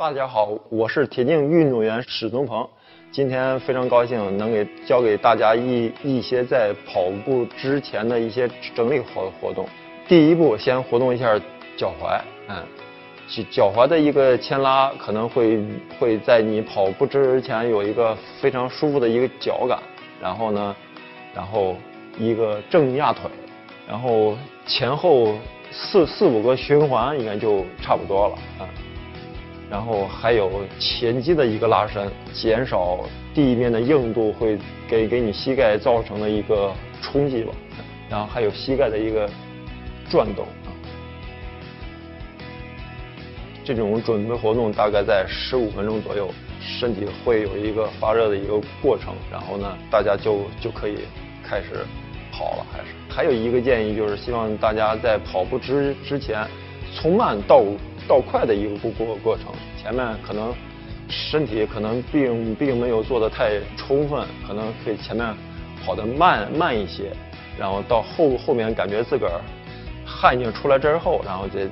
大家好，我是铁定运动员史东鹏，今天非常高兴能给教给大家一一些在跑步之前的一些整理活活动。第一步，先活动一下脚踝，嗯，脚脚踝的一个牵拉可能会会在你跑步之前有一个非常舒服的一个脚感，然后呢，然后一个正压腿，然后前后四四五个循环应该就差不多了，啊。然后还有前肌的一个拉伸，减少地面的硬度会给给你膝盖造成的一个冲击吧。然后还有膝盖的一个转动啊。这种准备活动大概在十五分钟左右，身体会有一个发热的一个过程，然后呢，大家就就可以开始跑了。还是还有一个建议，就是希望大家在跑步之之前，从慢到。较快的一个过过过程，前面可能身体可能并并没有做的太充分，可能可以前面跑得慢慢一些，然后到后后面感觉自个儿汗已经出来之后，然后再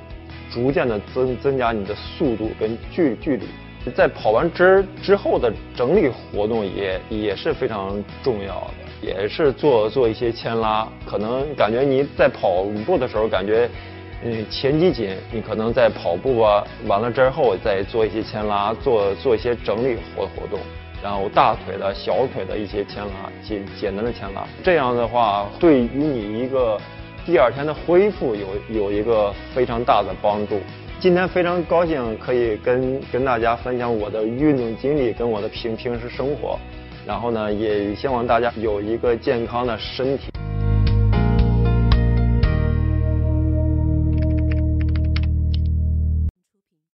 逐渐的增增加你的速度跟距距离，在跑完之之后的整理活动也也是非常重要的，也是做做一些牵拉，可能感觉你在跑步的时候感觉。嗯，前肌紧，你可能在跑步啊完了之后再做一些牵拉，做做一些整理活活动，然后大腿的小腿的一些牵拉，简简单的牵拉，这样的话对于你一个第二天的恢复有有一个非常大的帮助。今天非常高兴可以跟跟大家分享我的运动经历跟我的平平时生活，然后呢也希望大家有一个健康的身体。